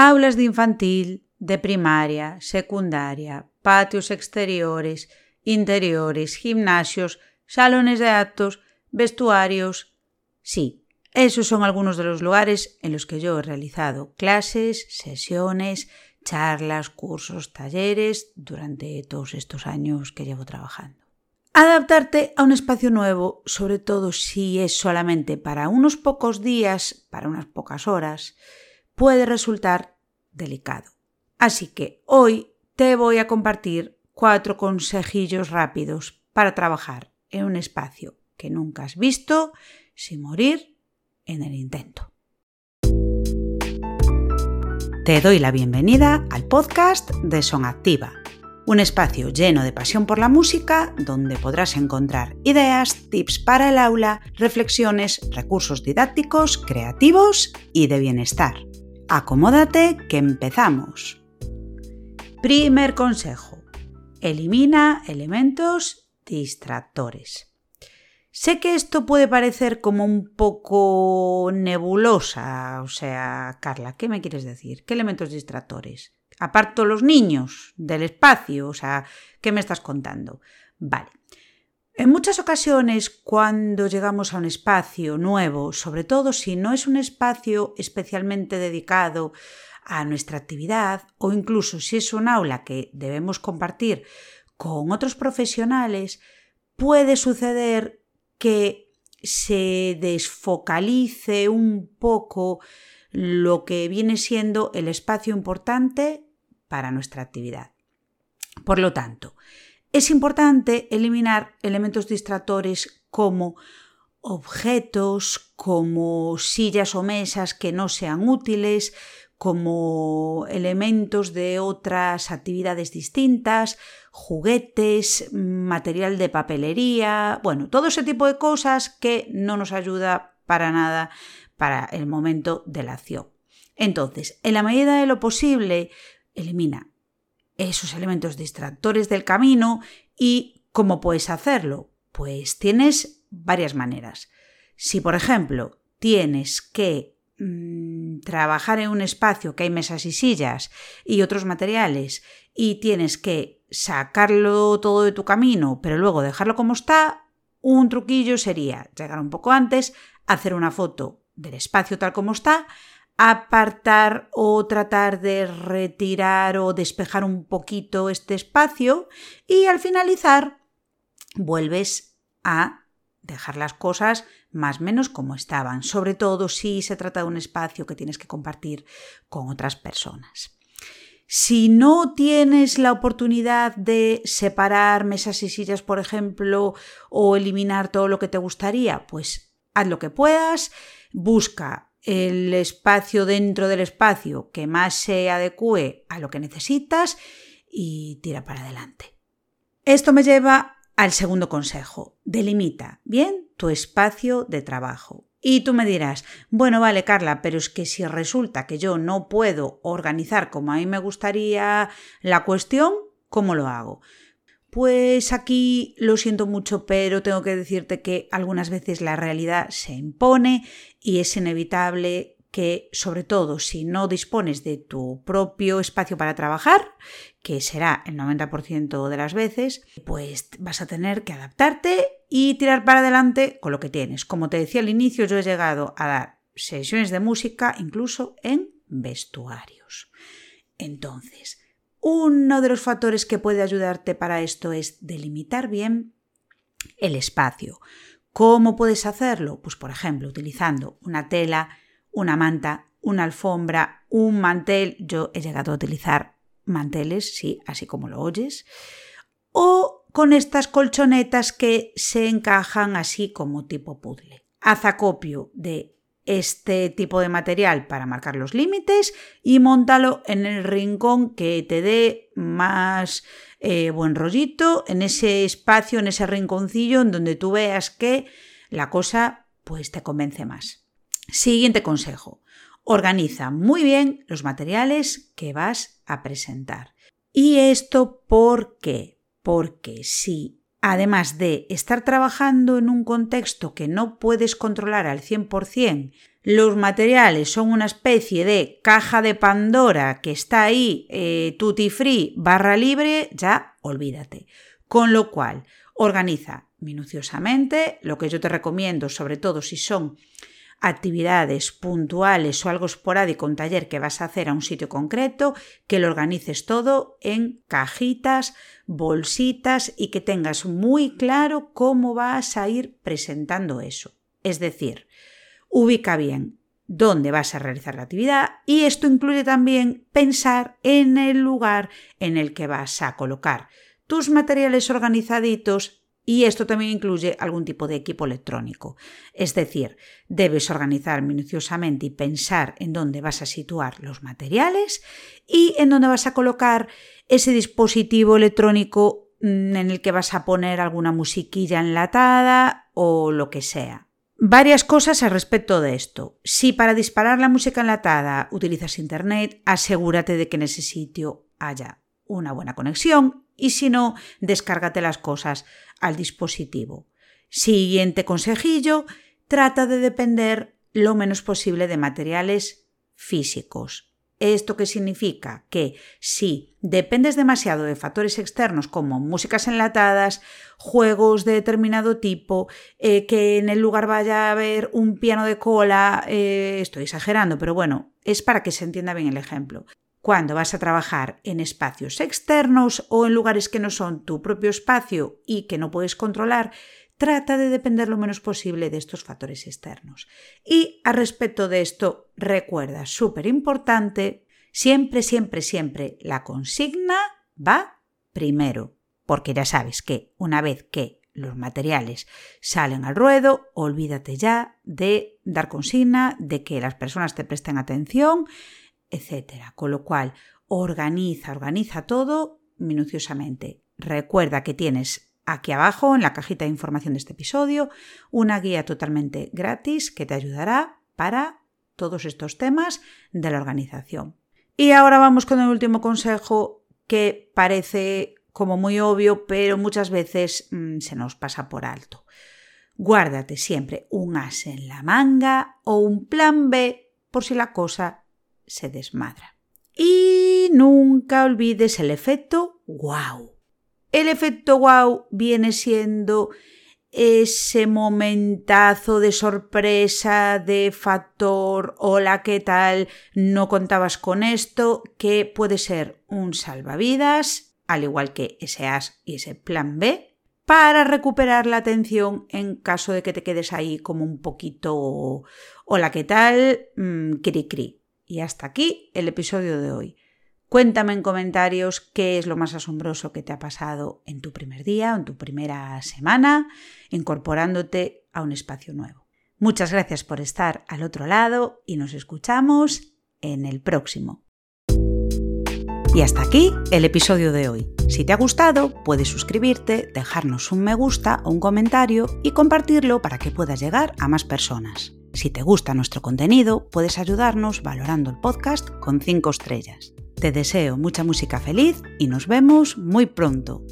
Aulas de infantil, de primaria, secundaria, patios exteriores, interiores, gimnasios, salones de actos, vestuarios. Sí, esos son algunos de los lugares en los que yo he realizado clases, sesiones, charlas, cursos, talleres durante todos estos años que llevo trabajando. Adaptarte a un espacio nuevo, sobre todo si es solamente para unos pocos días, para unas pocas horas, puede resultar delicado. Así que hoy te voy a compartir cuatro consejillos rápidos para trabajar en un espacio que nunca has visto sin morir en el intento. Te doy la bienvenida al podcast de Son Activa, un espacio lleno de pasión por la música donde podrás encontrar ideas, tips para el aula, reflexiones, recursos didácticos, creativos y de bienestar. Acomódate que empezamos. Primer consejo. Elimina elementos distractores. Sé que esto puede parecer como un poco nebulosa, o sea, Carla, ¿qué me quieres decir? ¿Qué elementos distractores? Aparto los niños del espacio, o sea, ¿qué me estás contando? Vale. En muchas ocasiones, cuando llegamos a un espacio nuevo, sobre todo si no es un espacio especialmente dedicado a nuestra actividad o incluso si es un aula que debemos compartir con otros profesionales, puede suceder que se desfocalice un poco lo que viene siendo el espacio importante para nuestra actividad. Por lo tanto, es importante eliminar elementos distractores como objetos, como sillas o mesas que no sean útiles, como elementos de otras actividades distintas, juguetes, material de papelería, bueno, todo ese tipo de cosas que no nos ayuda para nada para el momento de la acción. Entonces, en la medida de lo posible, elimina esos elementos distractores del camino y ¿cómo puedes hacerlo? Pues tienes varias maneras. Si, por ejemplo, tienes que Mm, trabajar en un espacio que hay mesas y sillas y otros materiales y tienes que sacarlo todo de tu camino, pero luego dejarlo como está, un truquillo sería llegar un poco antes, hacer una foto del espacio tal como está, apartar o tratar de retirar o despejar un poquito este espacio y al finalizar vuelves a dejar las cosas más o menos como estaban, sobre todo si se trata de un espacio que tienes que compartir con otras personas. Si no tienes la oportunidad de separar mesas y sillas, por ejemplo, o eliminar todo lo que te gustaría, pues haz lo que puedas, busca el espacio dentro del espacio que más se adecue a lo que necesitas y tira para adelante. Esto me lleva al segundo consejo. Delimita bien tu espacio de trabajo. Y tú me dirás, bueno, vale, Carla, pero es que si resulta que yo no puedo organizar como a mí me gustaría la cuestión, ¿cómo lo hago? Pues aquí lo siento mucho, pero tengo que decirte que algunas veces la realidad se impone y es inevitable que, sobre todo si no dispones de tu propio espacio para trabajar, que será el 90% de las veces, pues vas a tener que adaptarte y tirar para adelante con lo que tienes. Como te decía al inicio, yo he llegado a dar sesiones de música incluso en vestuarios. Entonces, uno de los factores que puede ayudarte para esto es delimitar bien el espacio. ¿Cómo puedes hacerlo? Pues por ejemplo, utilizando una tela, una manta, una alfombra, un mantel. Yo he llegado a utilizar manteles, sí, así como lo oyes. O con estas colchonetas que se encajan así como tipo puzzle. Haz acopio de este tipo de material para marcar los límites y montalo en el rincón que te dé más eh, buen rollito, en ese espacio, en ese rinconcillo en donde tú veas que la cosa pues te convence más. Siguiente consejo. Organiza muy bien los materiales que vas a presentar. ¿Y esto por qué? Porque si además de estar trabajando en un contexto que no puedes controlar al 100%, los materiales son una especie de caja de Pandora que está ahí eh, tutti free barra libre, ya olvídate. Con lo cual, organiza minuciosamente lo que yo te recomiendo, sobre todo si son actividades puntuales o algo esporádico, un taller que vas a hacer a un sitio concreto, que lo organices todo en cajitas, bolsitas y que tengas muy claro cómo vas a ir presentando eso. Es decir, ubica bien dónde vas a realizar la actividad y esto incluye también pensar en el lugar en el que vas a colocar tus materiales organizaditos y esto también incluye algún tipo de equipo electrónico. Es decir, debes organizar minuciosamente y pensar en dónde vas a situar los materiales y en dónde vas a colocar ese dispositivo electrónico mm, en el que vas a poner alguna musiquilla enlatada o lo que sea. Varias cosas al respecto de esto. Si para disparar la música enlatada utilizas Internet, asegúrate de que en ese sitio haya una buena conexión y si no, descárgate las cosas al dispositivo. Siguiente consejillo, trata de depender lo menos posible de materiales físicos. ¿Esto qué significa? Que si dependes demasiado de factores externos como músicas enlatadas, juegos de determinado tipo, eh, que en el lugar vaya a haber un piano de cola, eh, estoy exagerando, pero bueno, es para que se entienda bien el ejemplo. Cuando vas a trabajar en espacios externos o en lugares que no son tu propio espacio y que no puedes controlar, trata de depender lo menos posible de estos factores externos. Y a respecto de esto, recuerda, súper importante, siempre, siempre, siempre la consigna va primero, porque ya sabes que una vez que los materiales salen al ruedo, olvídate ya de dar consigna, de que las personas te presten atención etcétera. Con lo cual, organiza, organiza todo minuciosamente. Recuerda que tienes aquí abajo, en la cajita de información de este episodio, una guía totalmente gratis que te ayudará para todos estos temas de la organización. Y ahora vamos con el último consejo que parece como muy obvio, pero muchas veces mm, se nos pasa por alto. Guárdate siempre un as en la manga o un plan B por si la cosa se desmadra. Y nunca olvides el efecto wow. El efecto wow viene siendo ese momentazo de sorpresa, de factor, hola, ¿qué tal? No contabas con esto, que puede ser un salvavidas, al igual que ese as y ese plan B, para recuperar la atención en caso de que te quedes ahí como un poquito, hola, ¿qué tal? Mm, cri cri. Y hasta aquí el episodio de hoy. Cuéntame en comentarios qué es lo más asombroso que te ha pasado en tu primer día o en tu primera semana, incorporándote a un espacio nuevo. Muchas gracias por estar al otro lado y nos escuchamos en el próximo. Y hasta aquí el episodio de hoy. Si te ha gustado, puedes suscribirte, dejarnos un me gusta o un comentario y compartirlo para que puedas llegar a más personas. Si te gusta nuestro contenido, puedes ayudarnos valorando el podcast con 5 estrellas. Te deseo mucha música feliz y nos vemos muy pronto.